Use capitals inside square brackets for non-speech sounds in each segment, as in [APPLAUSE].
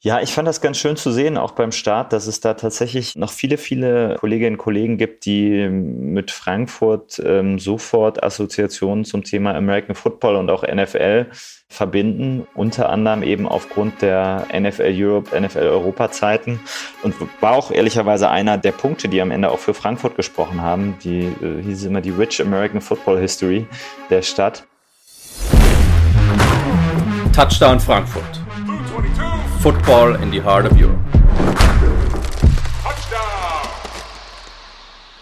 Ja, ich fand das ganz schön zu sehen, auch beim Start, dass es da tatsächlich noch viele, viele Kolleginnen und Kollegen gibt, die mit Frankfurt ähm, sofort Assoziationen zum Thema American Football und auch NFL verbinden, unter anderem eben aufgrund der NFL Europe, NFL Europa Zeiten und war auch ehrlicherweise einer der Punkte, die am Ende auch für Frankfurt gesprochen haben. Die äh, hieß immer die Rich American Football History der Stadt. Touchdown Frankfurt. Football in the heart of Europe.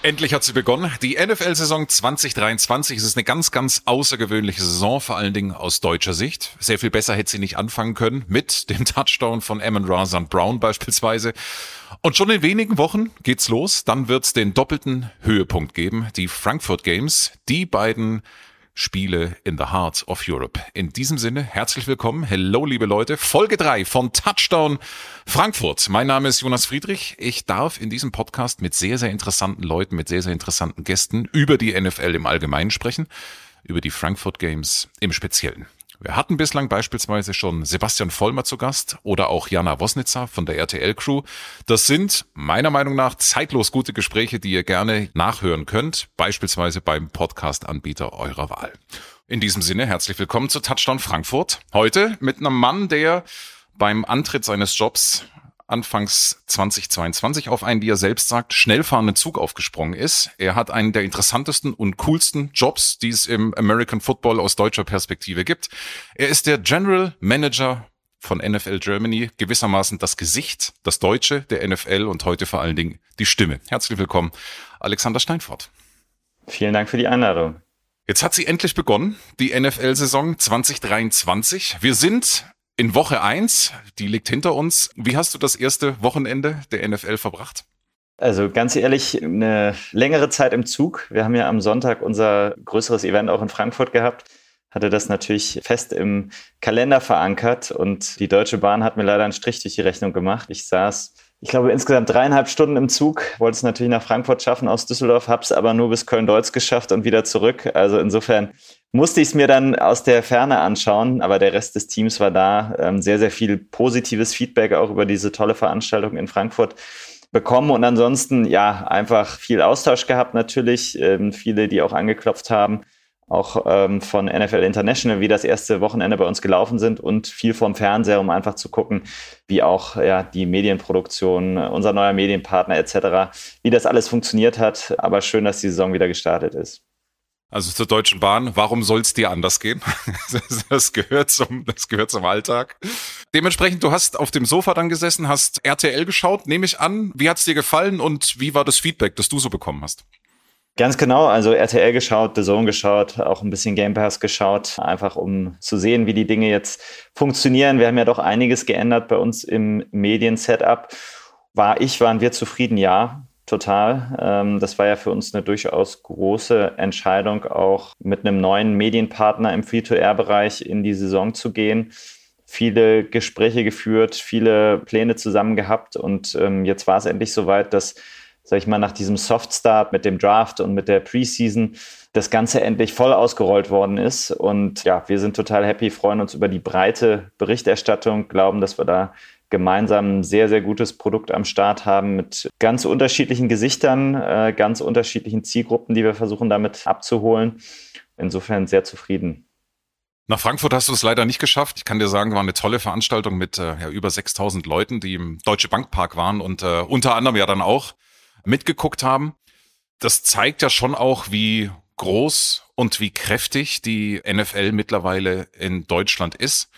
Endlich hat sie begonnen. Die NFL-Saison 2023 es ist eine ganz, ganz außergewöhnliche Saison, vor allen Dingen aus deutscher Sicht. Sehr viel besser hätte sie nicht anfangen können mit dem Touchdown von Amon Razan Brown beispielsweise. Und schon in wenigen Wochen geht's los. Dann wird's den doppelten Höhepunkt geben. Die Frankfurt Games. Die beiden Spiele in the Heart of Europe. In diesem Sinne, herzlich willkommen. Hello, liebe Leute. Folge 3 von Touchdown Frankfurt. Mein Name ist Jonas Friedrich. Ich darf in diesem Podcast mit sehr, sehr interessanten Leuten, mit sehr, sehr interessanten Gästen über die NFL im Allgemeinen sprechen, über die Frankfurt Games im Speziellen. Wir hatten bislang beispielsweise schon Sebastian Vollmer zu Gast oder auch Jana Wosnitzer von der RTL-Crew. Das sind meiner Meinung nach zeitlos gute Gespräche, die ihr gerne nachhören könnt, beispielsweise beim Podcast-Anbieter eurer Wahl. In diesem Sinne herzlich willkommen zu Touchdown Frankfurt. Heute mit einem Mann, der beim Antritt seines Jobs Anfangs 2022 auf einen, wie er selbst sagt, schnell fahrenden Zug aufgesprungen ist. Er hat einen der interessantesten und coolsten Jobs, die es im American Football aus deutscher Perspektive gibt. Er ist der General Manager von NFL Germany, gewissermaßen das Gesicht, das Deutsche der NFL und heute vor allen Dingen die Stimme. Herzlich willkommen, Alexander Steinfort. Vielen Dank für die Einladung. Jetzt hat sie endlich begonnen, die NFL-Saison 2023. Wir sind in Woche eins, die liegt hinter uns. Wie hast du das erste Wochenende der NFL verbracht? Also ganz ehrlich, eine längere Zeit im Zug. Wir haben ja am Sonntag unser größeres Event auch in Frankfurt gehabt. Hatte das natürlich fest im Kalender verankert und die Deutsche Bahn hat mir leider einen Strich durch die Rechnung gemacht. Ich saß ich glaube, insgesamt dreieinhalb Stunden im Zug. Wollte es natürlich nach Frankfurt schaffen aus Düsseldorf, habe es aber nur bis Köln-Deutz geschafft und wieder zurück. Also insofern musste ich es mir dann aus der Ferne anschauen, aber der Rest des Teams war da. Ähm, sehr, sehr viel positives Feedback auch über diese tolle Veranstaltung in Frankfurt bekommen und ansonsten ja einfach viel Austausch gehabt natürlich. Ähm, viele, die auch angeklopft haben auch ähm, von NFL International, wie das erste Wochenende bei uns gelaufen sind und viel vom Fernseher, um einfach zu gucken, wie auch ja, die Medienproduktion, unser neuer Medienpartner etc., wie das alles funktioniert hat. Aber schön, dass die Saison wieder gestartet ist. Also zur Deutschen Bahn, warum soll es dir anders gehen? [LAUGHS] Das gehört, zum, das gehört zum Alltag. Dementsprechend, du hast auf dem Sofa dann gesessen, hast RTL geschaut, nehme ich an. Wie hat es dir gefallen und wie war das Feedback, das du so bekommen hast? Ganz genau, also RTL geschaut, The Zone geschaut, auch ein bisschen Game Pass geschaut, einfach um zu sehen, wie die Dinge jetzt funktionieren. Wir haben ja doch einiges geändert bei uns im Medien-Setup. War ich, waren wir zufrieden? Ja, total. Ähm, das war ja für uns eine durchaus große Entscheidung, auch mit einem neuen Medienpartner im Free-to-Air-Bereich in die Saison zu gehen viele Gespräche geführt, viele Pläne zusammen gehabt und ähm, jetzt war es endlich soweit, dass sag ich mal, nach diesem Soft-Start mit dem Draft und mit der Preseason das Ganze endlich voll ausgerollt worden ist. Und ja, wir sind total happy, freuen uns über die breite Berichterstattung, glauben, dass wir da gemeinsam ein sehr, sehr gutes Produkt am Start haben mit ganz unterschiedlichen Gesichtern, äh, ganz unterschiedlichen Zielgruppen, die wir versuchen damit abzuholen. Insofern sehr zufrieden. Nach Frankfurt hast du es leider nicht geschafft. Ich kann dir sagen, war eine tolle Veranstaltung mit äh, ja, über 6000 Leuten, die im Deutsche Bankpark waren und äh, unter anderem ja dann auch mitgeguckt haben. Das zeigt ja schon auch, wie groß und wie kräftig die NFL mittlerweile in Deutschland ist.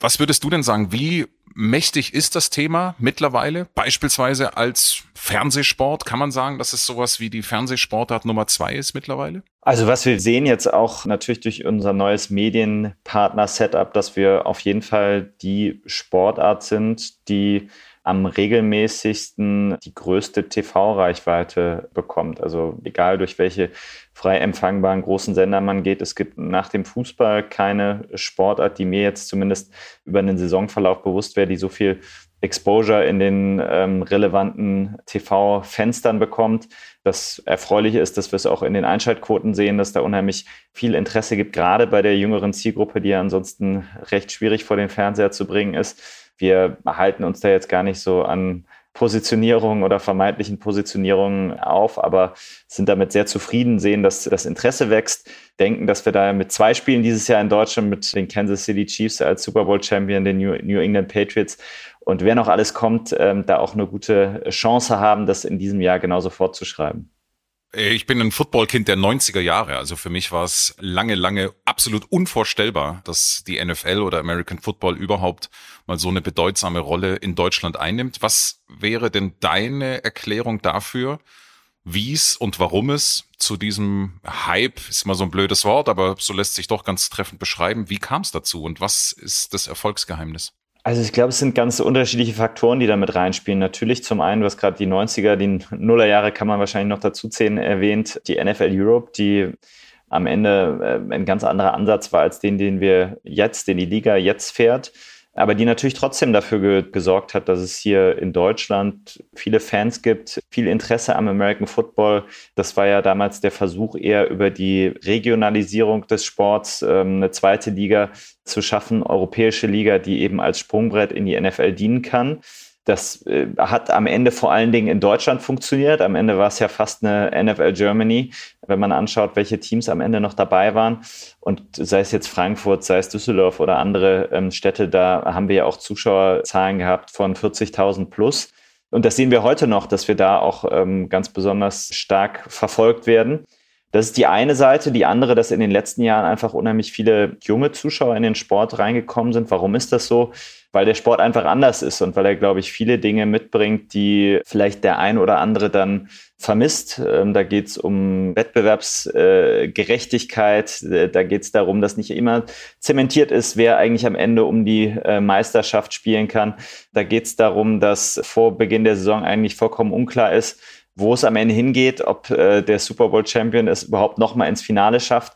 Was würdest du denn sagen? Wie mächtig ist das Thema mittlerweile? Beispielsweise als Fernsehsport kann man sagen, dass es sowas wie die Fernsehsportart Nummer zwei ist mittlerweile? Also was wir sehen jetzt auch natürlich durch unser neues Medienpartner-Setup, dass wir auf jeden Fall die Sportart sind, die am regelmäßigsten die größte TV-Reichweite bekommt. Also egal durch welche frei empfangbaren großen Sender man geht, es gibt nach dem Fußball keine Sportart, die mir jetzt zumindest über einen Saisonverlauf bewusst wäre, die so viel Exposure in den ähm, relevanten TV-Fenstern bekommt. Das Erfreuliche ist, dass wir es auch in den Einschaltquoten sehen, dass da unheimlich viel Interesse gibt, gerade bei der jüngeren Zielgruppe, die ja ansonsten recht schwierig vor den Fernseher zu bringen ist Wir halten uns da jetzt gar nicht so an Positionierungen oder vermeintlichen Positionierungen auf, aber sind damit sehr zufrieden, sehen, dass das Interesse wächst, denken, dass wir da mit zwei Spielen dieses Jahr in Deutschland mit den Kansas City Chiefs als Super Bowl Champion, den New, England Patriots und wer noch alles kommt, ähm, da auch eine gute Chance haben, das in diesem Jahr genauso fortzuschreiben. Äh, ich bin ein Footballkind der 90er Jahre. Also für mich war es lange, lange absolut unvorstellbar, dass die NFL oder American Football überhaupt mal so eine bedeutsame Rolle in Deutschland einnimmt. Was wäre denn deine Erklärung dafür, wie es und warum es zu diesem Hype, ist mal so ein blödes Wort, aber so lässt sich doch ganz treffend beschreiben. Wie kam es dazu und was ist das Erfolgsgeheimnis? Also ich glaube, es sind ganz unterschiedliche Faktoren, die da mit reinspielen. Natürlich zum einen, du hast gerade die 90er, die Nullerjahre kann man wahrscheinlich noch dazu zählen, erwähnt, die NFL Europe, die am Ende äh, ein ganz anderer Ansatz war als den, den wir jetzt, den die Liga jetzt fährt aber die natürlich trotzdem dafür ge gesorgt hat, dass es hier in Deutschland viele Fans gibt, viel Interesse am American Football. Das war ja damals der Versuch, eher über die Regionalisierung des Sports ähm, eine zweite Liga zu schaffen, europäische Liga, die eben als Sprungbrett in die NFL dienen kann. Das äh, hat am Ende vor allen Dingen in Deutschland funktioniert. Am Ende war es ja fast eine NFL Germany, wenn man anschaut, welche Teams am Ende noch dabei waren. Und sei es jetzt Frankfurt, sei es Düsseldorf oder andere ähm, Städte, da haben wir ja auch Zuschauerzahlen gehabt von 40.000 plus. Und das sehen wir heute noch, dass wir da auch ähm, ganz besonders stark verfolgt werden. Das ist die eine Seite. Die andere, dass in den letzten Jahren einfach unheimlich viele junge Zuschauer in den Sport reingekommen sind. Warum ist das so? Weil der Sport einfach anders ist und weil er, glaube ich, viele Dinge mitbringt, die vielleicht der ein oder andere dann vermisst. Ähm, da geht es um Wettbewerbsgerechtigkeit. Äh, da geht es darum, dass nicht immer zementiert ist, wer eigentlich am Ende um die äh, Meisterschaft spielen kann. Da geht es darum, dass vor Beginn der Saison eigentlich vollkommen unklar ist, wo es am Ende hingeht, ob äh, der Super Bowl Champion es überhaupt nochmal ins Finale schafft.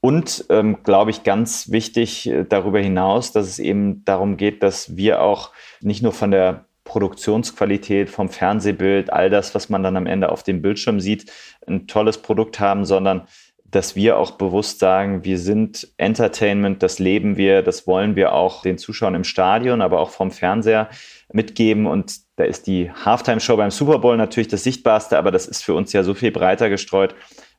Und, ähm, glaube ich, ganz wichtig äh, darüber hinaus, dass es eben darum geht, dass wir auch nicht nur von der Produktionsqualität, vom Fernsehbild, all das, was man dann am Ende auf dem Bildschirm sieht, ein tolles Produkt haben, sondern dass wir auch bewusst sagen, wir sind Entertainment, das leben wir, das wollen wir auch den Zuschauern im Stadion, aber auch vom Fernseher mitgeben. Und da ist die Halftime-Show beim Super Bowl natürlich das Sichtbarste, aber das ist für uns ja so viel breiter gestreut,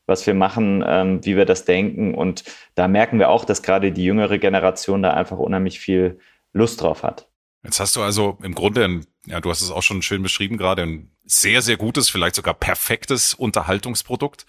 was wir machen, ähm, wie wir das denken. Und da merken wir auch, dass gerade die jüngere Generation da einfach unheimlich viel Lust drauf hat. Jetzt hast du also im Grunde, ja, du hast es auch schon schön beschrieben gerade, ein sehr, sehr gutes, vielleicht sogar perfektes Unterhaltungsprodukt.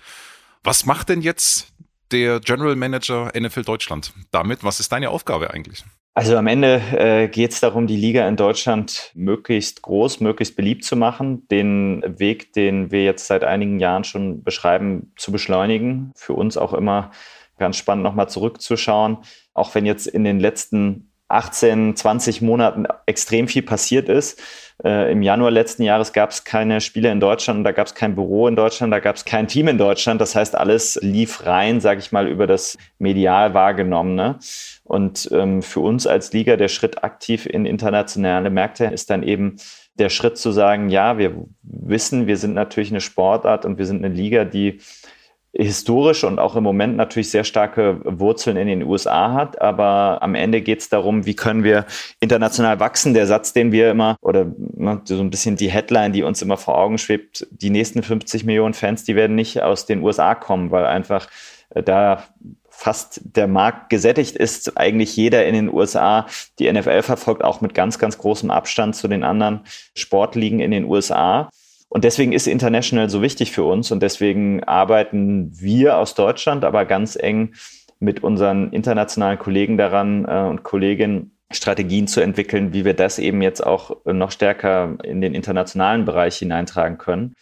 Was macht denn jetzt der General Manager NFL Deutschland damit? Was ist deine Aufgabe eigentlich? Also am Ende äh, geht es darum, die Liga in Deutschland möglichst groß, möglichst beliebt zu machen, den Weg, den wir jetzt seit einigen Jahren schon beschreiben, zu beschleunigen. Für uns auch immer ganz spannend nochmal zurückzuschauen, auch wenn jetzt in den letzten 18, 20 Monaten extrem viel passiert ist. Äh, Im Januar letzten Jahres gab es keine Spiele in Deutschland, da gab es kein Büro in Deutschland, da gab es kein Team in Deutschland. Das heißt, alles lief rein, sage ich mal, über das medial wahrgenommene. Und ähm, für uns als Liga der Schritt aktiv in internationale Märkte ist dann eben der Schritt zu sagen, ja, wir wissen, wir sind natürlich eine Sportart und wir sind eine Liga, die historisch und auch im Moment natürlich sehr starke Wurzeln in den USA hat. Aber am Ende geht es darum, wie können wir international wachsen. Der Satz, den wir immer, oder ne, so ein bisschen die Headline, die uns immer vor Augen schwebt, die nächsten 50 Millionen Fans, die werden nicht aus den USA kommen, weil einfach äh, da fast der Markt gesättigt ist, eigentlich jeder in den USA die NFL verfolgt, auch mit ganz, ganz großem Abstand zu den anderen Sportligen in den USA. Und deswegen ist International so wichtig für uns und deswegen arbeiten wir aus Deutschland aber ganz eng mit unseren internationalen Kollegen daran äh, und Kolleginnen Strategien zu entwickeln, wie wir das eben jetzt auch noch stärker in den internationalen Bereich hineintragen können.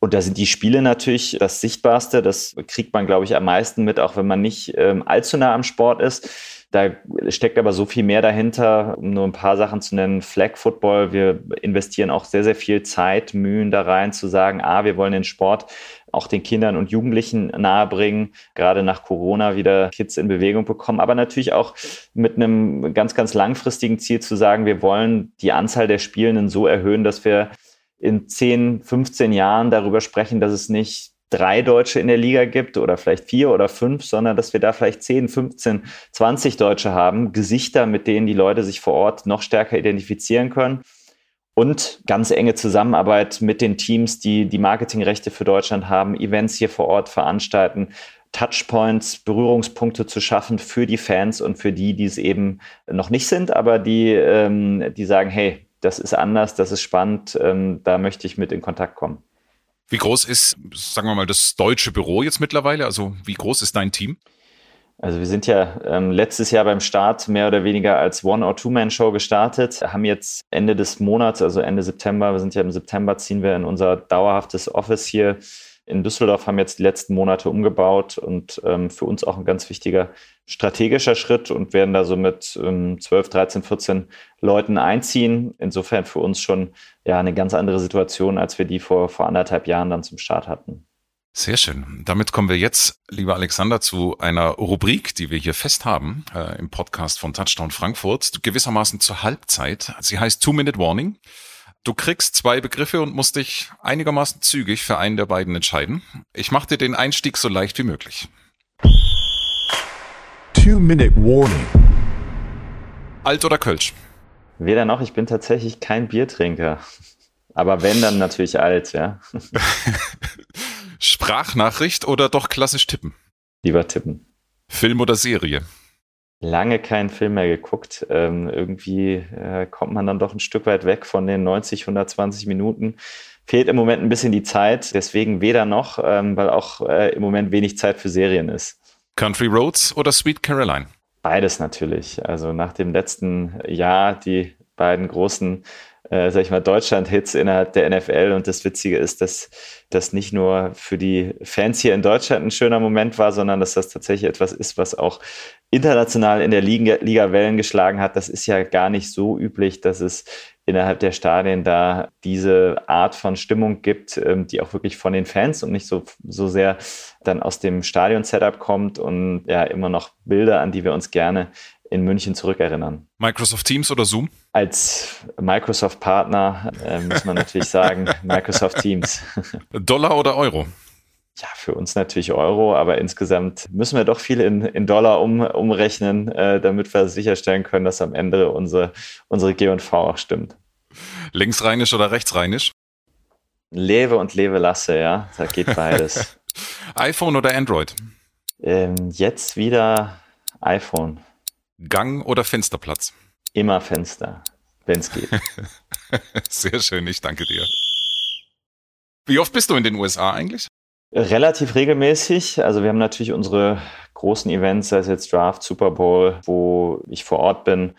Und da sind die Spiele natürlich das Sichtbarste. Das kriegt man, glaube ich, am meisten mit, auch wenn man nicht ähm, allzu nah am Sport ist. Da steckt aber so viel mehr dahinter, um nur ein paar Sachen zu nennen. Flag Football, wir investieren auch sehr, sehr viel Zeit, Mühen da rein zu sagen, ah, wir wollen den Sport auch den Kindern und Jugendlichen nahebringen, gerade nach Corona wieder Kids in Bewegung bekommen, aber natürlich auch mit einem ganz, ganz langfristigen Ziel zu sagen, wir wollen die Anzahl der Spielenden so erhöhen, dass wir in 10, 15 Jahren darüber sprechen, dass es nicht drei Deutsche in der Liga gibt oder vielleicht vier oder fünf, sondern dass wir da vielleicht 10, 15, 20 Deutsche haben, Gesichter, mit denen die Leute sich vor Ort noch stärker identifizieren können. Und ganz enge Zusammenarbeit mit den Teams, die die Marketingrechte für Deutschland haben, Events hier vor Ort veranstalten, Touchpoints, Berührungspunkte zu schaffen für die Fans und für die, die es eben noch nicht sind, aber die, ähm, die sagen, hey, das ist anders, das ist spannend, ähm, da möchte ich mit in Kontakt kommen. Wie groß ist, sagen wir mal, das deutsche Büro jetzt mittlerweile? Also wie groß ist dein Team? Also wir sind ja ähm, letztes Jahr beim Start mehr oder weniger als One- or Two-Man-Show gestartet, haben jetzt Ende des Monats, also Ende September, wir sind ja im September, ziehen wir in unser dauerhaftes Office hier in Düsseldorf, haben jetzt die letzten Monate umgebaut und ähm, für uns auch ein ganz wichtiger strategischer Schritt und werden da so mit ähm, 12, 13, 14 Leuten einziehen. Insofern für uns schon ja eine ganz andere Situation, als wir die vor, vor anderthalb Jahren dann zum Start hatten. Sehr schön. Damit kommen wir jetzt, lieber Alexander, zu einer Rubrik, die wir hier fest haben äh, im Podcast von Touchdown Frankfurt, gewissermaßen zur Halbzeit. Sie heißt Two-Minute Warning. Du kriegst zwei Begriffe und musst dich einigermaßen zügig für einen der beiden entscheiden. Ich mache dir den Einstieg so leicht wie möglich. Two-Minute Warning. Alt oder Kölsch? Weder noch, ich bin tatsächlich kein Biertrinker. Aber wenn, dann natürlich alt, ja. [LAUGHS] Sprachnachricht oder doch klassisch tippen? Lieber tippen. Film oder Serie? lange keinen Film mehr geguckt. Ähm, irgendwie äh, kommt man dann doch ein Stück weit weg von den 90, 120 Minuten. Fehlt im Moment ein bisschen die Zeit, deswegen weder noch, ähm, weil auch äh, im Moment wenig Zeit für Serien ist. Country Roads oder Sweet Caroline? Beides natürlich. Also nach dem letzten Jahr die beiden großen äh, sag ich mal, Deutschland-Hits innerhalb der NFL. Und das Witzige ist, dass das nicht nur für die Fans hier in Deutschland ein schöner Moment war, sondern dass das tatsächlich etwas ist, was auch international in der Liga, Liga Wellen geschlagen hat. Das ist ja gar nicht so üblich, dass es innerhalb der Stadien da diese Art von Stimmung gibt, ähm, die auch wirklich von den Fans und nicht so, so sehr dann aus dem Stadion-Setup kommt und ja immer noch Bilder, an die wir uns gerne in München zurückerinnern. Microsoft Teams oder Zoom? Als Microsoft-Partner äh, muss man natürlich sagen, [LAUGHS] Microsoft Teams. Dollar oder Euro? Ja, für uns natürlich Euro, aber insgesamt müssen wir doch viel in, in Dollar um, umrechnen, äh, damit wir sicherstellen können, dass am Ende unsere, unsere G&V auch stimmt. Linksrheinisch oder rechtsrheinisch? Lewe und Lewe lasse, ja, da geht beides. [LAUGHS] iPhone oder Android? Ähm, jetzt wieder iPhone. Gang oder Fensterplatz? Immer Fenster, wenn es geht. [LAUGHS] Sehr schön, ich danke dir. Wie oft bist du in den USA eigentlich? Relativ regelmäßig. Also wir haben natürlich unsere großen Events, sei es jetzt Draft, Super Bowl, wo ich vor Ort bin.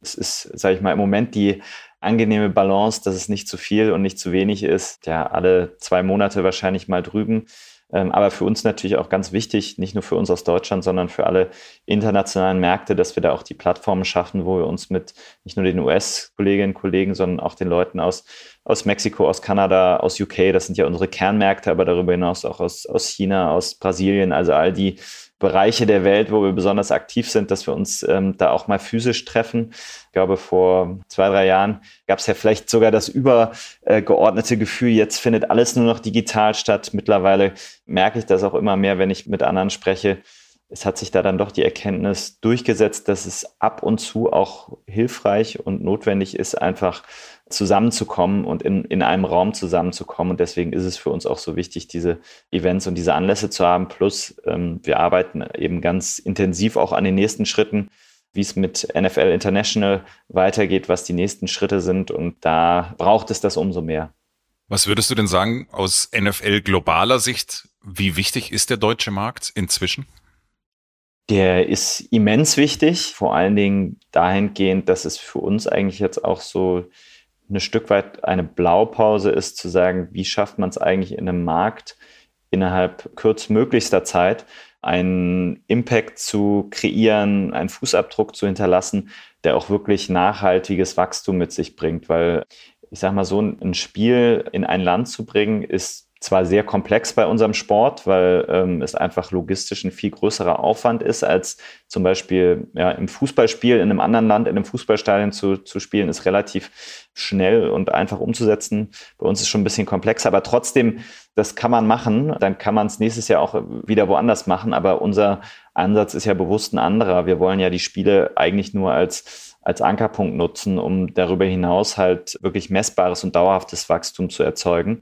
Es ist, sage ich mal, im Moment die angenehme Balance, dass es nicht zu viel und nicht zu wenig ist. Ja, alle zwei Monate wahrscheinlich mal drüben. Ähm, aber für uns natürlich auch ganz wichtig, nicht nur für uns aus Deutschland, sondern für alle internationalen Märkte, dass wir da auch die Plattformen schaffen, wo wir uns mit nicht nur den US-Kolleginnen und Kollegen, sondern auch den Leuten aus, aus Mexiko, aus Kanada, aus UK, das sind ja unsere Kernmärkte, aber darüber hinaus auch aus, aus China, aus Brasilien, also all die Bereiche der Welt, wo wir besonders aktiv sind, dass wir uns ähm, da auch mal physisch treffen. Ich glaube, vor zwei, drei Jahren gab es ja vielleicht sogar das übergeordnete Gefühl, jetzt findet alles nur noch digital statt. Mittlerweile merke ich das auch immer mehr, wenn ich mit anderen spreche. Es hat sich da dann doch die Erkenntnis durchgesetzt, dass es ab und zu auch hilfreich und notwendig ist, einfach zusammenzukommen und in, in einem Raum zusammenzukommen. Und deswegen ist es für uns auch so wichtig, diese Events und diese Anlässe zu haben. Plus, ähm, wir arbeiten eben ganz intensiv auch an den nächsten Schritten, wie es mit NFL International weitergeht, was die nächsten Schritte sind. Und da braucht es das umso mehr. Was würdest du denn sagen aus NFL globaler Sicht? Wie wichtig ist der deutsche Markt inzwischen? Der ist immens wichtig, vor allen Dingen dahingehend, dass es für uns eigentlich jetzt auch so ein Stück weit eine Blaupause ist, zu sagen, wie schafft man es eigentlich in einem Markt innerhalb kürzmöglichster Zeit einen Impact zu kreieren, einen Fußabdruck zu hinterlassen, der auch wirklich nachhaltiges Wachstum mit sich bringt. Weil ich sage mal so, ein Spiel in ein Land zu bringen, ist zwar sehr komplex bei unserem Sport, weil ähm, es einfach logistisch ein viel größerer Aufwand ist, als zum Beispiel ja, im Fußballspiel in einem anderen Land, in einem Fußballstadion zu, zu spielen, ist relativ schnell und einfach umzusetzen. Bei uns ist schon ein bisschen komplexer, aber trotzdem, das kann man machen. Dann kann man es nächstes Jahr auch wieder woanders machen. Aber unser Ansatz ist ja bewusst ein anderer. Wir wollen ja die Spiele eigentlich nur als, als Ankerpunkt nutzen, um darüber hinaus halt wirklich messbares und dauerhaftes Wachstum zu erzeugen.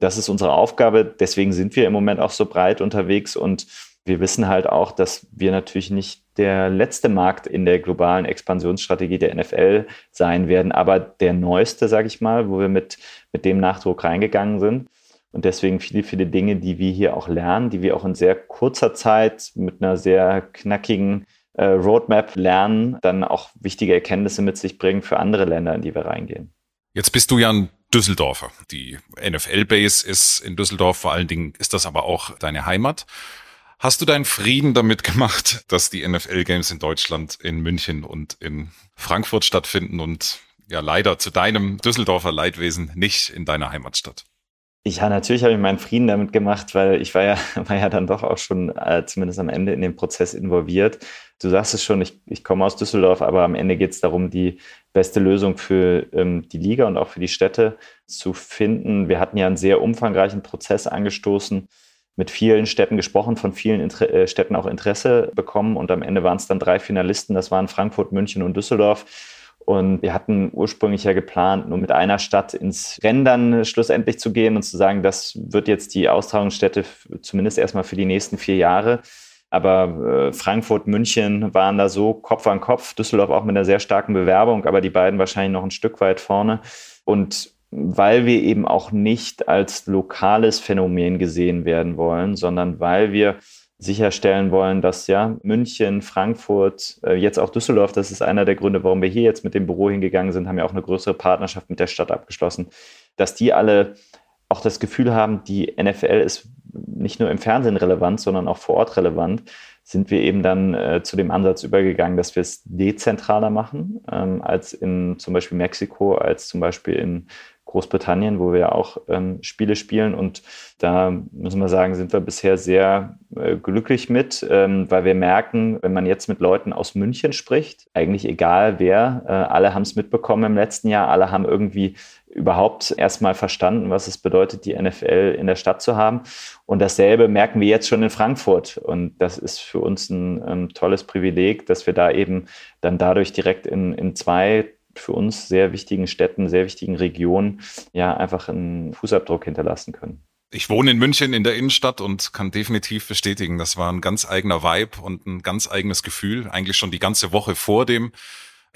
Das ist unsere Aufgabe. Deswegen sind wir im Moment auch so breit unterwegs und wir wissen halt auch, dass wir natürlich nicht der letzte Markt in der globalen Expansionsstrategie der NFL sein werden, aber der neueste, sage ich mal, wo wir mit, mit dem Nachdruck reingegangen sind. Und deswegen viele, viele Dinge, die wir hier auch lernen, die wir auch in sehr kurzer Zeit mit einer sehr knackigen äh, Roadmap lernen, dann auch wichtige Erkenntnisse mit sich bringen für andere Länder, in die wir reingehen. Jetzt bist du ja ein Düsseldorfer. Die NFL-Base ist in Düsseldorf, vor allen Dingen ist das aber auch deine Heimat. Hast du deinen Frieden damit [LAUGHS] gemacht, dass die NFL-Games in Deutschland, in München und in Frankfurt stattfinden und ja leider zu deinem Düsseldorfer Leidwesen nicht in deiner Heimatstadt? Ja, natürlich habe ich meinen Frieden damit gemacht, weil ich war ja, [LAUGHS] war ja dann doch auch schon äh, zumindest am Ende in den Prozess involviert. Du sagst es schon, ich, ich komme aus Düsseldorf, aber am Ende geht es darum, die beste Lösung für ähm, die Liga und auch für die Städte zu finden. Wir hatten ja einen sehr umfangreichen Prozess angestoßen, mit vielen Städten gesprochen, von vielen Inter äh, Städten auch Interesse bekommen und am Ende waren es dann drei Finalisten, das waren Frankfurt, München und Düsseldorf. Und wir hatten ursprünglich ja geplant, nur mit einer Stadt ins Rennen dann schlussendlich zu gehen und zu sagen, das wird jetzt die Austragungsstätte zumindest erstmal für die nächsten vier Jahre. Aber äh, Frankfurt, München waren da so Kopf an Kopf, Düsseldorf auch mit einer sehr starken Bewerbung, aber die beiden wahrscheinlich noch ein Stück weit vorne. Und weil wir eben auch nicht als lokales Phänomen gesehen werden wollen, sondern weil wir sicherstellen wollen, dass ja München, Frankfurt, äh, jetzt auch Düsseldorf, das ist einer der Gründe, warum wir hier jetzt mit dem Büro hingegangen sind, haben ja auch eine größere Partnerschaft mit der Stadt abgeschlossen, dass die alle auch das Gefühl haben, die NFL ist nicht nur im Fernsehen relevant, sondern auch vor Ort relevant, sind wir eben dann äh, zu dem Ansatz übergegangen, dass wir es dezentraler machen ähm, als in zum Beispiel Mexiko, als zum Beispiel in Großbritannien, wo wir auch ähm, Spiele spielen. Und da müssen wir sagen, sind wir bisher sehr äh, glücklich mit, ähm, weil wir merken, wenn man jetzt mit Leuten aus München spricht, eigentlich egal wer, äh, alle haben es mitbekommen im letzten Jahr, alle haben irgendwie überhaupt erstmal verstanden, was es bedeutet, die NFL in der Stadt zu haben. Und dasselbe merken wir jetzt schon in Frankfurt. Und das ist für uns ein, ein tolles Privileg, dass wir da eben dann dadurch direkt in, in zwei für uns sehr wichtigen Städten, sehr wichtigen Regionen ja einfach einen Fußabdruck hinterlassen können. Ich wohne in München in der Innenstadt und kann definitiv bestätigen, das war ein ganz eigener Vibe und ein ganz eigenes Gefühl, eigentlich schon die ganze Woche vor dem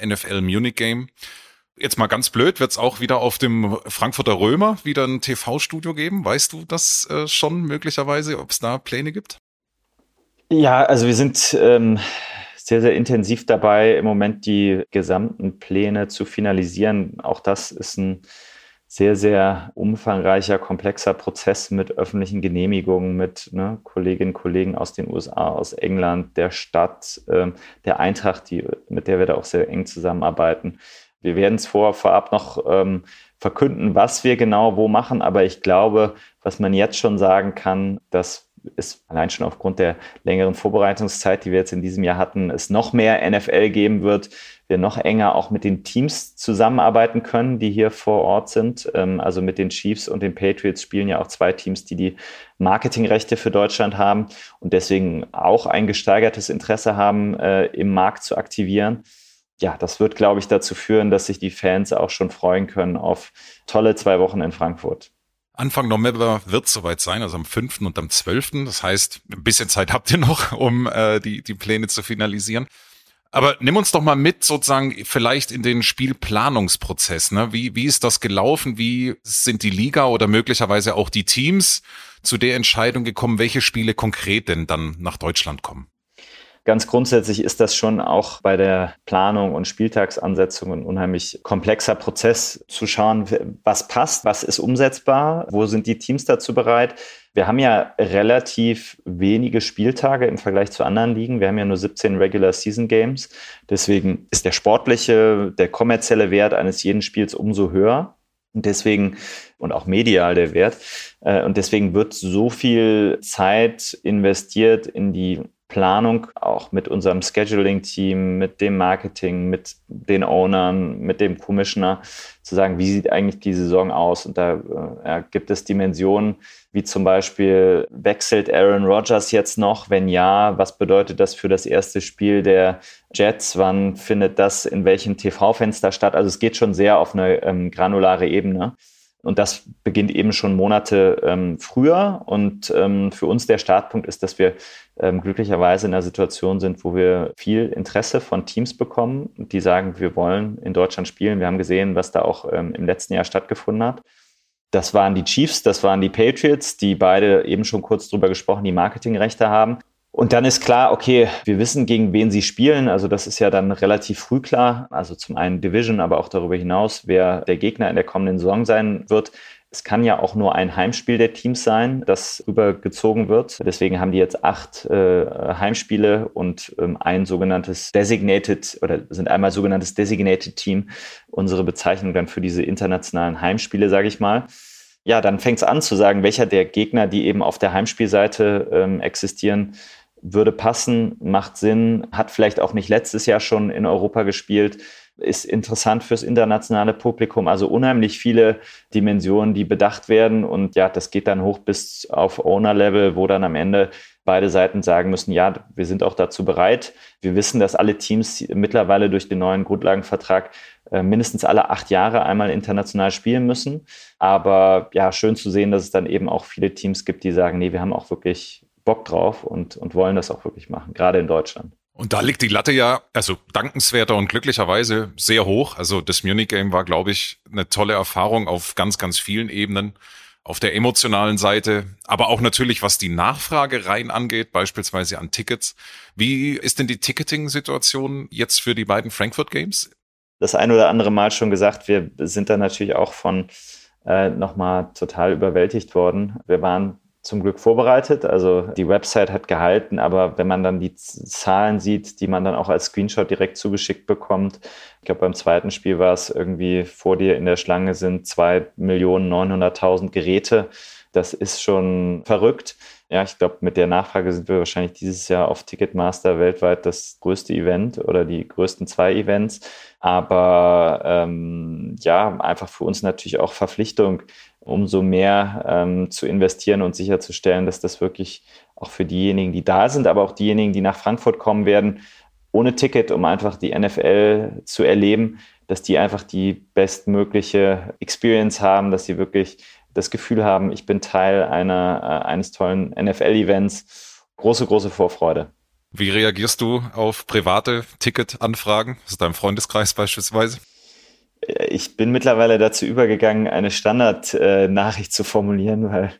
NFL Munich Game. Jetzt mal ganz blöd, wird es auch wieder auf dem Frankfurter Römer wieder ein TV-Studio geben? Weißt du das äh, schon möglicherweise, ob es da Pläne gibt? Ja, also wir sind ähm, sehr, sehr intensiv dabei, im Moment die gesamten Pläne zu finalisieren. Auch das ist ein sehr, sehr umfangreicher, komplexer Prozess mit öffentlichen Genehmigungen, mit ne, Kolleginnen und Kollegen aus den USA, aus England, der Stadt, äh, der Eintracht, die, mit der wir da auch sehr eng zusammenarbeiten. Wir werden es vor, vorab noch ähm, verkünden, was wir genau wo machen, aber ich glaube, was man jetzt schon sagen kann, dass es allein schon aufgrund der längeren Vorbereitungszeit, die wir jetzt in diesem Jahr hatten, es noch mehr NFL geben wird, wir noch enger auch mit den Teams zusammenarbeiten können, die hier vor Ort sind. Ähm, also mit den Chiefs und den Patriots spielen ja auch zwei Teams, die die Marketingrechte für Deutschland haben und deswegen auch ein gesteigertes Interesse haben, äh, im Markt zu aktivieren. Ja, das wird, glaube ich, dazu führen, dass sich die Fans auch schon freuen können auf tolle zwei Wochen in Frankfurt. Anfang November wird soweit sein, also am 5. und am 12. Das heißt, ein bisschen Zeit habt ihr noch, [LAUGHS] um äh, die, die Pläne zu finalisieren. Aber nimm uns doch mal mit, sozusagen, vielleicht in den Spielplanungsprozess. Ne? Wie, wie ist das gelaufen? Wie sind die Liga oder möglicherweise auch die Teams zu der Entscheidung gekommen, welche Spiele konkret denn dann nach Deutschland kommen? Ganz grundsätzlich ist das schon auch bei der Planung und Spieltagsansetzung ein unheimlich komplexer Prozess zu schauen, was passt, was ist umsetzbar, wo sind die Teams dazu bereit. Wir haben ja relativ wenige Spieltage im Vergleich zu anderen Ligen. Wir haben ja nur 17 Regular Season Games. Deswegen ist der sportliche, der kommerzielle Wert eines jeden Spiels umso höher. Und deswegen, und auch medial der Wert, äh, und deswegen wird so viel Zeit investiert in die Planung, auch mit unserem Scheduling-Team, mit dem Marketing, mit den Ownern, mit dem Commissioner, zu sagen, wie sieht eigentlich die Saison aus? Und da äh, gibt es Dimensionen, wie zum Beispiel, wechselt Aaron Rodgers jetzt noch? Wenn ja, was bedeutet das für das erste Spiel der Jets? Wann findet das in welchem TV-Fenster statt? Also es geht schon sehr auf eine ähm, granulare Ebene. Und das beginnt eben schon Monate ähm, früher. Und ähm, für uns der Startpunkt ist, dass wir ähm, glücklicherweise in einer Situation sind, wo wir viel Interesse von Teams bekommen, die sagen, wir wollen in Deutschland spielen. Wir haben gesehen, was da auch ähm, im letzten Jahr stattgefunden hat. Das waren die Chiefs, das waren die Patriots, die beide eben schon kurz drüber gesprochen, die Marketingrechte haben. Und dann ist klar, okay, wir wissen, gegen wen sie spielen. Also das ist ja dann relativ früh klar. Also zum einen Division, aber auch darüber hinaus, wer der Gegner in der kommenden Saison sein wird. Es kann ja auch nur ein Heimspiel der Teams sein, das übergezogen wird. Deswegen haben die jetzt acht äh, Heimspiele und ähm, ein sogenanntes Designated oder sind einmal sogenanntes Designated Team, unsere Bezeichnung dann für diese internationalen Heimspiele, sage ich mal ja, dann fängt es an zu sagen, welcher der Gegner, die eben auf der Heimspielseite ähm, existieren, würde passen, macht Sinn, hat vielleicht auch nicht letztes Jahr schon in Europa gespielt, ist interessant fürs internationale Publikum. Also unheimlich viele Dimensionen, die bedacht werden. Und ja, das geht dann hoch bis auf Owner-Level, wo dann am Ende beide Seiten sagen müssen, ja, wir sind auch dazu bereit. Wir wissen, dass alle Teams mittlerweile durch den neuen Grundlagenvertrag äh, mindestens alle acht Jahre einmal international spielen müssen. Aber ja, schön zu sehen, dass es dann eben auch viele Teams gibt, die sagen, nee, wir haben auch wirklich Bock drauf und, und wollen das auch wirklich machen, gerade in Deutschland. Und da liegt die Latte ja, also dankenswerter und glücklicherweise sehr hoch. Also das Munich Game war, glaube ich, eine tolle Erfahrung auf ganz, ganz vielen Ebenen. Auf der emotionalen Seite, aber auch natürlich, was die Nachfrage rein angeht, beispielsweise an Tickets. Wie ist denn die Ticketing-Situation jetzt für die beiden Frankfurt Games? Das ein oder andere Mal schon gesagt, wir sind da natürlich auch von äh, nochmal total überwältigt worden. Wir waren zum Glück vorbereitet. Also die Website hat gehalten, aber wenn man dann die Zahlen sieht, die man dann auch als Screenshot direkt zugeschickt bekommt, ich glaube beim zweiten Spiel war es irgendwie vor dir in der Schlange sind 2.900.000 Geräte. Das ist schon verrückt. Ja, ich glaube, mit der Nachfrage sind wir wahrscheinlich dieses Jahr auf Ticketmaster weltweit das größte Event oder die größten zwei Events. Aber ähm, ja, einfach für uns natürlich auch Verpflichtung, umso mehr ähm, zu investieren und sicherzustellen, dass das wirklich auch für diejenigen, die da sind, aber auch diejenigen, die nach Frankfurt kommen werden, ohne Ticket, um einfach die NFL zu erleben, dass die einfach die bestmögliche Experience haben, dass sie wirklich das Gefühl haben, ich bin Teil einer, äh, eines tollen NFL-Events. Große, große Vorfreude. Wie reagierst du auf private Ticketanfragen aus deinem Freundeskreis beispielsweise? Ich bin mittlerweile dazu übergegangen, eine Standardnachricht äh, zu formulieren, weil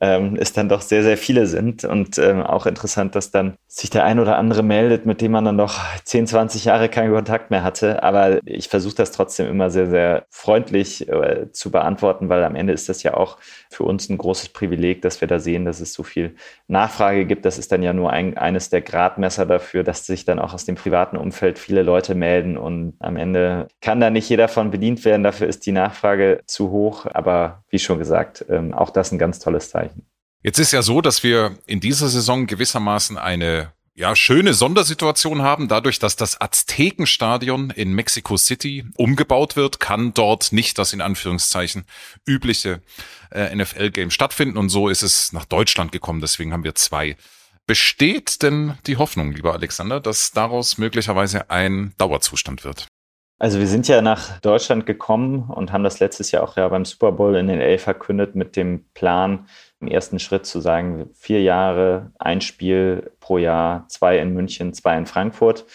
ähm, es dann doch sehr, sehr viele sind. Und ähm, auch interessant, dass dann sich der ein oder andere meldet, mit dem man dann noch 10, 20 Jahre keinen Kontakt mehr hatte. Aber ich versuche das trotzdem immer sehr, sehr freundlich äh, zu beantworten, weil am Ende ist das ja auch für uns ein großes Privileg, dass wir da sehen, dass es so viel Nachfrage gibt. Das ist dann ja nur ein, eines der Gradmesser dafür, dass sich dann auch aus dem privaten Umfeld viele Leute melden. Und am Ende kann da nicht jeder von bedient werden. Dafür ist die Nachfrage zu hoch. Aber wie schon gesagt, ähm, auch das ein ganz tolles Zeichen. Jetzt ist ja so, dass wir in dieser Saison gewissermaßen eine ja, schöne Sondersituation haben. Dadurch, dass das Aztekenstadion in Mexico City umgebaut wird, kann dort nicht das in Anführungszeichen übliche äh, NFL-Game stattfinden. Und so ist es nach Deutschland gekommen. Deswegen haben wir zwei. Besteht denn die Hoffnung, lieber Alexander, dass daraus möglicherweise ein Dauerzustand wird? Also wir sind ja nach Deutschland gekommen und haben das letztes Jahr auch ja beim Super Bowl in den LA verkündet mit dem Plan, im ersten Schritt zu sagen, vier Jahre, ein Spiel pro Jahr, zwei in München, zwei in Frankfurt.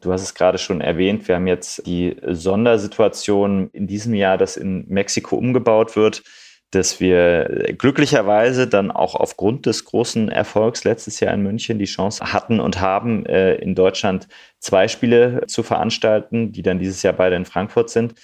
Du hast es gerade schon erwähnt, wir haben jetzt die Sondersituation in diesem Jahr, dass in Mexiko umgebaut wird dass wir glücklicherweise dann auch aufgrund des großen Erfolgs letztes Jahr in München die Chance hatten und haben, äh, in Deutschland zwei Spiele zu veranstalten, die dann dieses Jahr beide in Frankfurt sind.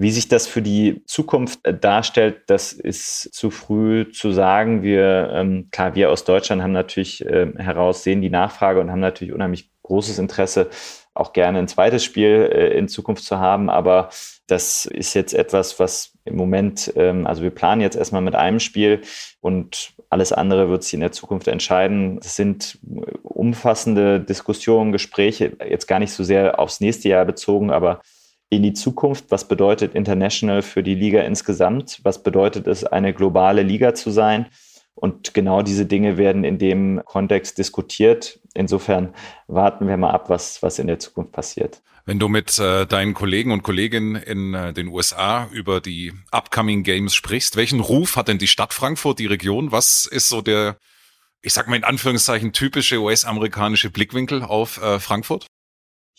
Wie sich das für die Zukunft äh, darstellt, das ist zu früh zu sagen. Wir, ähm, klar, wir aus Deutschland haben natürlich äh, heraus, sehen die Nachfrage und haben natürlich unheimlich großes Interesse auch gerne ein zweites Spiel äh, in Zukunft zu haben. Aber das ist jetzt etwas, was im Moment, ähm, also wir planen jetzt erstmal mit einem Spiel und alles andere wird sich in der Zukunft entscheiden. Es sind umfassende Diskussionen, Gespräche, jetzt gar nicht so sehr aufs nächste Jahr bezogen, aber in die Zukunft. Was bedeutet International für die Liga insgesamt? Was bedeutet es, eine globale Liga zu sein? Und genau diese Dinge werden in dem Kontext diskutiert. Insofern warten wir mal ab, was, was in der Zukunft passiert. Wenn du mit äh, deinen Kollegen und Kolleginnen in äh, den USA über die upcoming Games sprichst, welchen Ruf hat denn die Stadt Frankfurt, die Region? Was ist so der, ich sag mal in Anführungszeichen, typische US-amerikanische Blickwinkel auf äh, Frankfurt?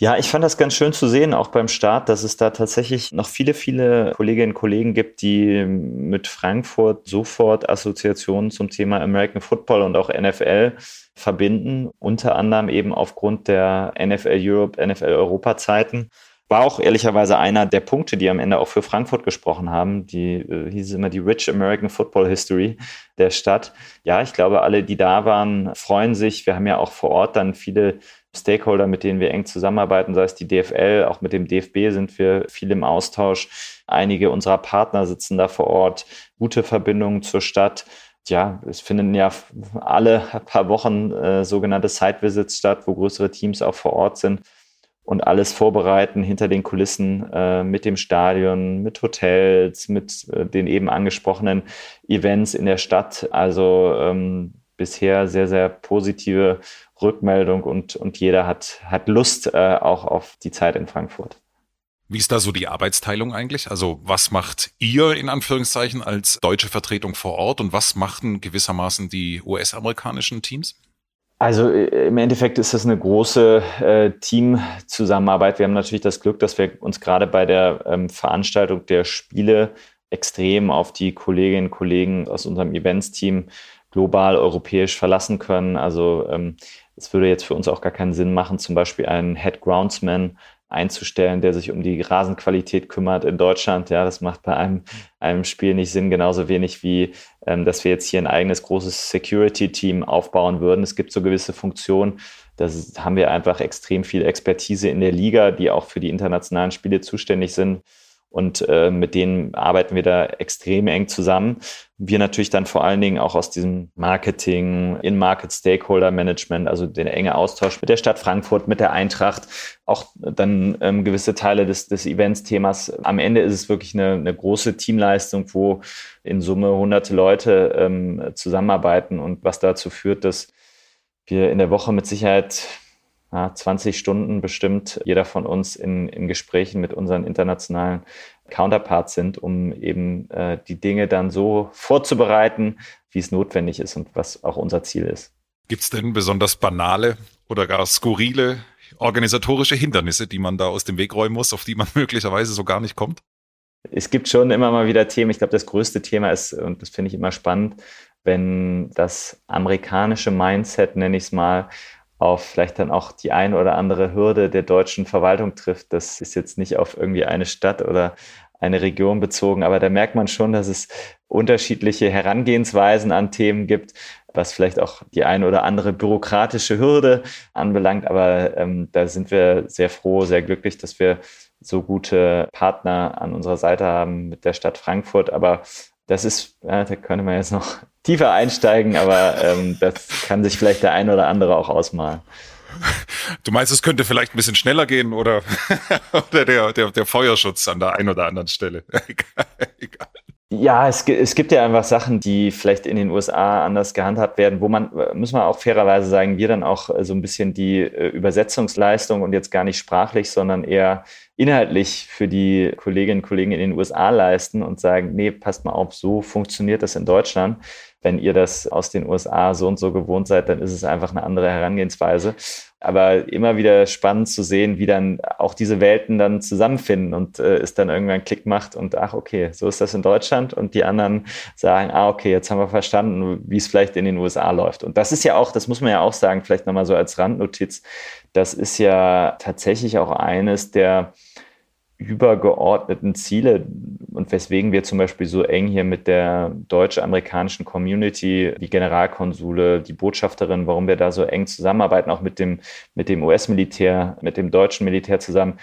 Ja, ich fand das ganz schön zu sehen, auch beim Start, dass es da tatsächlich noch viele, viele Kolleginnen und Kollegen gibt, die mit Frankfurt sofort Assoziationen zum Thema American Football und auch NFL verbinden, unter anderem eben aufgrund der NFL Europe, NFL Europa Zeiten. War auch ehrlicherweise einer der Punkte, die am Ende auch für Frankfurt gesprochen haben. Die äh, hieß immer die Rich American Football History der Stadt. Ja, ich glaube, alle, die da waren, freuen sich. Wir haben ja auch vor Ort dann viele Stakeholder, mit denen wir eng zusammenarbeiten, sei es die DFL, auch mit dem DFB sind wir viel im Austausch. Einige unserer Partner sitzen da vor Ort, gute Verbindungen zur Stadt. Ja, es finden ja alle paar Wochen äh, sogenannte Site-Visits statt, wo größere Teams auch vor Ort sind und alles vorbereiten hinter den Kulissen äh, mit dem Stadion, mit Hotels, mit äh, den eben angesprochenen Events in der Stadt. Also ähm, bisher sehr, sehr positive Rückmeldung und, und jeder hat, hat Lust äh, auch auf die Zeit in Frankfurt. Wie ist da so die Arbeitsteilung eigentlich? Also was macht ihr in Anführungszeichen als deutsche Vertretung vor Ort und was machten gewissermaßen die US-amerikanischen Teams? Also äh, im Endeffekt ist das eine große äh, Teamzusammenarbeit. Wir haben natürlich das Glück, dass wir uns gerade bei der ähm, Veranstaltung der Spiele extrem auf die Kolleginnen und Kollegen aus unserem Events-Team global europäisch verlassen können. Also ähm, es würde jetzt für uns auch gar keinen Sinn machen, zum Beispiel einen Head Groundsman einzustellen, der sich um die Rasenqualität kümmert in Deutschland. Ja, das macht bei einem, einem Spiel nicht Sinn, genauso wenig wie, ähm, dass wir jetzt hier ein eigenes großes Security-Team aufbauen würden. Es gibt so gewisse Funktionen, da haben wir einfach extrem viel Expertise in der Liga, die auch für die internationalen Spiele zuständig sind. Und äh, mit denen arbeiten wir da extrem eng zusammen. Wir natürlich dann vor allen Dingen auch aus diesem Marketing, In-Market Stakeholder Management, also der enge Austausch mit der Stadt Frankfurt, mit der Eintracht, auch dann ähm, gewisse Teile des, des Events-Themas. Am Ende ist es wirklich eine, eine große Teamleistung, wo in Summe hunderte Leute ähm, zusammenarbeiten und was dazu führt, dass wir in der Woche mit Sicherheit 20 Stunden bestimmt jeder von uns in, in Gesprächen mit unseren internationalen Counterparts sind, um eben äh, die Dinge dann so vorzubereiten, wie es notwendig ist und was auch unser Ziel ist. Gibt es denn besonders banale oder gar skurrile organisatorische Hindernisse, die man da aus dem Weg räumen muss, auf die man [LAUGHS] möglicherweise so gar nicht kommt? Es gibt schon immer mal wieder Themen. Ich glaube, das größte Thema ist, und das finde ich immer spannend, wenn das amerikanische Mindset, nenne ich es mal, auf vielleicht dann auch die ein oder andere Hürde der deutschen Verwaltung trifft. Das ist jetzt nicht auf irgendwie eine Stadt oder eine Region bezogen, aber da merkt man schon, dass es unterschiedliche Herangehensweisen an Themen gibt, was vielleicht auch die eine oder andere bürokratische Hürde anbelangt. Aber ähm, da sind wir sehr froh, sehr glücklich, dass wir so gute Partner an unserer Seite haben mit der Stadt Frankfurt. Aber das ist, ja, da könnte man jetzt noch [LAUGHS] tiefer einsteigen, aber ähm, das kann sich vielleicht der eine oder andere auch ausmalen. Du meinst, es könnte vielleicht ein bisschen schneller gehen oder, [LAUGHS] oder der, der, der Feuerschutz an der einen oder anderen Stelle? [LAUGHS] Egal. Ja, es, es gibt ja einfach Sachen, die vielleicht in den USA anders gehandhabt werden, wo man, muss man auch fairerweise sagen, wir dann auch so ein bisschen die äh, Übersetzungsleistung und jetzt gar nicht sprachlich, sondern eher inhaltlich für die Kolleginnen und Kollegen in den USA leisten und sagen, nee, passt mal auf, so funktioniert das in Deutschland wenn ihr das aus den USA so und so gewohnt seid, dann ist es einfach eine andere Herangehensweise. Aber immer wieder spannend zu sehen, wie dann auch diese Welten dann zusammenfinden und äh, es dann irgendwann Klick macht und ach, okay, so ist das in Deutschland und die anderen sagen, ah, okay, jetzt haben wir verstanden, wie es vielleicht in den USA läuft. Und das ist ja auch, das muss man ja auch sagen, vielleicht nochmal so als Randnotiz, das ist ja tatsächlich auch eines der übergeordneten Ziele und weswegen wir zum Beispiel so eng hier mit der deutsch-amerikanischen Community, die Generalkonsule, die Botschafterin, warum wir da so eng zusammenarbeiten, auch mit dem, mit dem US-Militär, mit dem deutschen Militär zusammen.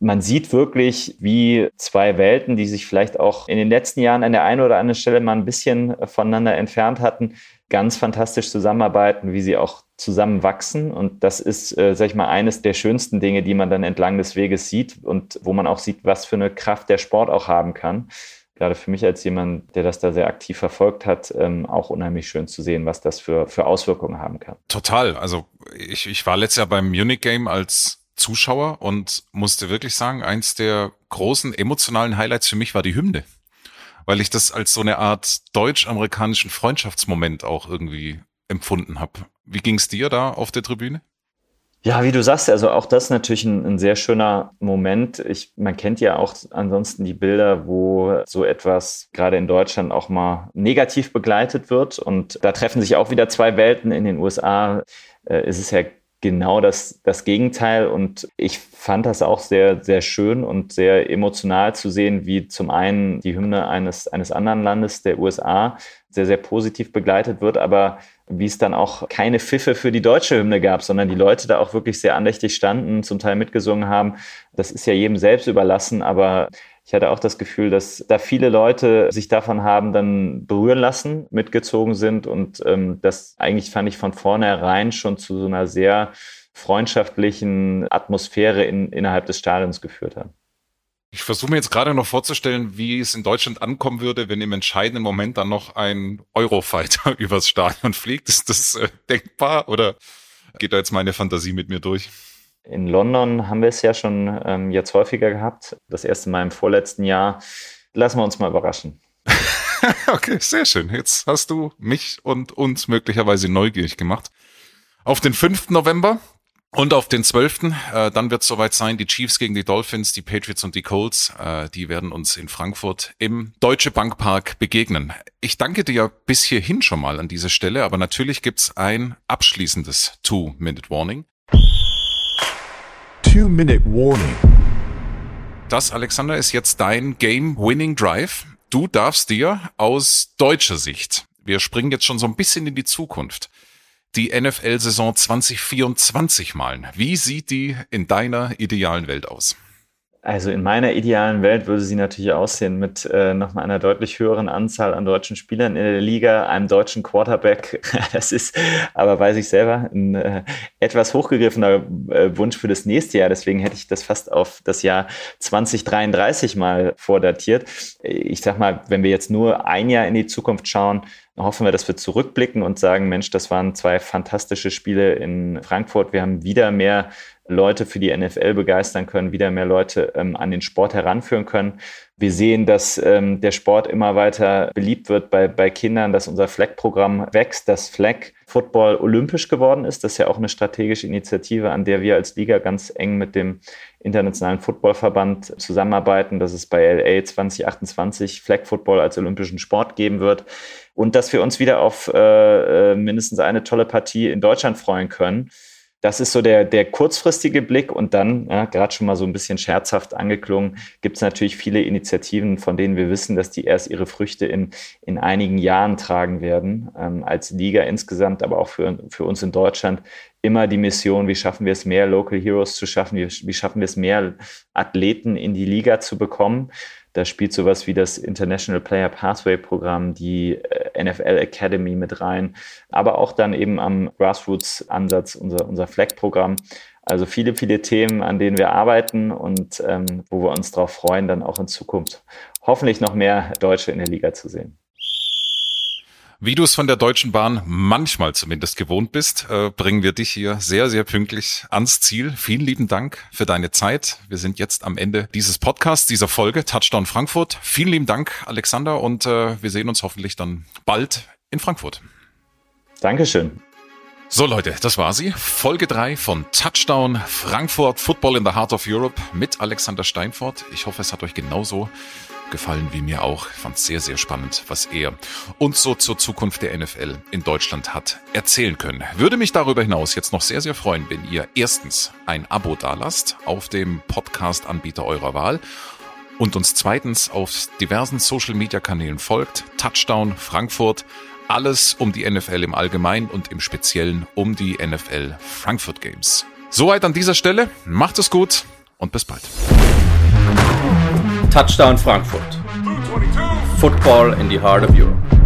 Man sieht wirklich, wie zwei Welten, die sich vielleicht auch in den letzten Jahren an der einen oder anderen Stelle mal ein bisschen voneinander entfernt hatten, ganz fantastisch zusammenarbeiten, wie sie auch zusammen wachsen. Und das ist, äh, sag ich mal, eines der schönsten Dinge, die man dann entlang des Weges sieht und wo man auch sieht, was für eine Kraft der Sport auch haben kann. Gerade für mich als jemand, der das da sehr aktiv verfolgt hat, ähm, auch unheimlich schön zu sehen, was das für, für Auswirkungen haben kann. Total. Also ich, ich war letztes Jahr beim Munich Game als Zuschauer und musste wirklich sagen, eins der großen emotionalen Highlights für mich war die Hymne weil ich das als so eine Art deutsch-amerikanischen Freundschaftsmoment auch irgendwie empfunden habe. Wie ging es dir da auf der Tribüne? Ja, wie du sagst, also auch das natürlich ein, ein, sehr schöner Moment. Ich, man kennt ja auch ansonsten die Bilder, wo so etwas gerade in Deutschland auch mal negativ begleitet wird. Und da treffen sich auch wieder zwei Welten. In den USA äh, ist es ja genau das, das Gegenteil. Und ich fand das auch sehr, sehr schön und sehr emotional zu sehen, wie zum einen die Hymne eines, eines anderen Landes, der USA, sehr, sehr positiv begleitet wird, aber wie es dann auch keine Pfiffe für die deutsche Hymne gab, sondern die Leute da auch wirklich sehr andächtig standen, zum Teil mitgesungen haben. Das ist ja jedem selbst überlassen, aber ich hatte auch das Gefühl, dass da viele Leute sich davon haben dann berühren lassen, mitgezogen sind und ähm, das eigentlich fand ich von vornherein schon zu so einer sehr freundschaftlichen Atmosphäre in, innerhalb des Stadions geführt hat. Ich versuche mir jetzt gerade noch vorzustellen, wie es in Deutschland ankommen würde, wenn im entscheidenden Moment dann noch ein Eurofighter [LAUGHS] übers Stadion fliegt. Ist das äh, denkbar oder geht da jetzt meine Fantasie mit mir durch? In London haben wir es ja schon ähm, jetzt häufiger gehabt. Das erste Mal im vorletzten Jahr. Lassen wir uns mal überraschen. [LAUGHS] okay, sehr schön. Jetzt hast du mich und uns möglicherweise neugierig gemacht. Auf den 5. November und auf den 12. Äh, dann wird es soweit sein, die Chiefs gegen die Dolphins, die Patriots und die Colts, äh, die werden uns in Frankfurt im Deutsche Bankpark begegnen. Ich danke dir bis hierhin schon mal an dieser Stelle, aber natürlich gibt's ein abschließendes Two-Minute-Warning. Two-Minute Warning. Das, Alexander, ist jetzt dein Game-Winning Drive. Du darfst dir aus deutscher Sicht, wir springen jetzt schon so ein bisschen in die Zukunft, die NFL-Saison 2024 malen. Wie sieht die in deiner idealen Welt aus? Also in meiner idealen Welt würde sie natürlich aussehen mit äh, nochmal einer deutlich höheren Anzahl an deutschen Spielern in der Liga, einem deutschen Quarterback. [LAUGHS] das ist aber, weiß ich selber, ein äh, etwas hochgegriffener äh, Wunsch für das nächste Jahr. Deswegen hätte ich das fast auf das Jahr 2033 mal vordatiert. Ich sag mal, wenn wir jetzt nur ein Jahr in die Zukunft schauen, hoffen wir, dass wir zurückblicken und sagen, Mensch, das waren zwei fantastische Spiele in Frankfurt. Wir haben wieder mehr Leute für die NFL begeistern können, wieder mehr Leute ähm, an den Sport heranführen können. Wir sehen, dass ähm, der Sport immer weiter beliebt wird bei, bei Kindern, dass unser Flag-Programm wächst, dass Flag Football olympisch geworden ist. Das ist ja auch eine strategische Initiative, an der wir als Liga ganz eng mit dem Internationalen Footballverband zusammenarbeiten, dass es bei LA 2028 Flag Football als olympischen Sport geben wird und dass wir uns wieder auf äh, äh mindestens eine tolle Partie in Deutschland freuen können. Das ist so der, der kurzfristige Blick und dann, ja, gerade schon mal so ein bisschen scherzhaft angeklungen, gibt es natürlich viele Initiativen, von denen wir wissen, dass die erst ihre Früchte in, in einigen Jahren tragen werden, ähm, als Liga insgesamt, aber auch für, für uns in Deutschland. Immer die Mission, wie schaffen wir es, mehr Local Heroes zu schaffen, wie, wie schaffen wir es, mehr Athleten in die Liga zu bekommen. Da spielt sowas wie das International Player Pathway Programm, die äh, NFL Academy mit rein, aber auch dann eben am Grassroots-Ansatz unser, unser Flag-Programm. Also viele, viele Themen, an denen wir arbeiten und ähm, wo wir uns darauf freuen, dann auch in Zukunft hoffentlich noch mehr Deutsche in der Liga zu sehen. Wie du es von der Deutschen Bahn manchmal zumindest gewohnt bist, äh, bringen wir dich hier sehr, sehr pünktlich ans Ziel. Vielen lieben Dank für deine Zeit. Wir sind jetzt am Ende dieses Podcasts, dieser Folge Touchdown Frankfurt. Vielen lieben Dank, Alexander, und äh, wir sehen uns hoffentlich dann bald in Frankfurt. Dankeschön. So Leute, das war sie. Folge 3 von Touchdown Frankfurt Football in the Heart of Europe mit Alexander Steinfort. Ich hoffe, es hat euch genauso gefallen wie mir auch. Ich fand es sehr, sehr spannend, was er uns so zur Zukunft der NFL in Deutschland hat erzählen können. Würde mich darüber hinaus jetzt noch sehr, sehr freuen, wenn ihr erstens ein Abo dalasst auf dem Podcast-Anbieter eurer Wahl und uns zweitens auf diversen Social-Media-Kanälen folgt. Touchdown Frankfurt. Alles um die NFL im Allgemeinen und im Speziellen um die NFL Frankfurt Games. Soweit an dieser Stelle. Macht es gut und bis bald. Touchdown Frankfurt. Football in the heart of Europe.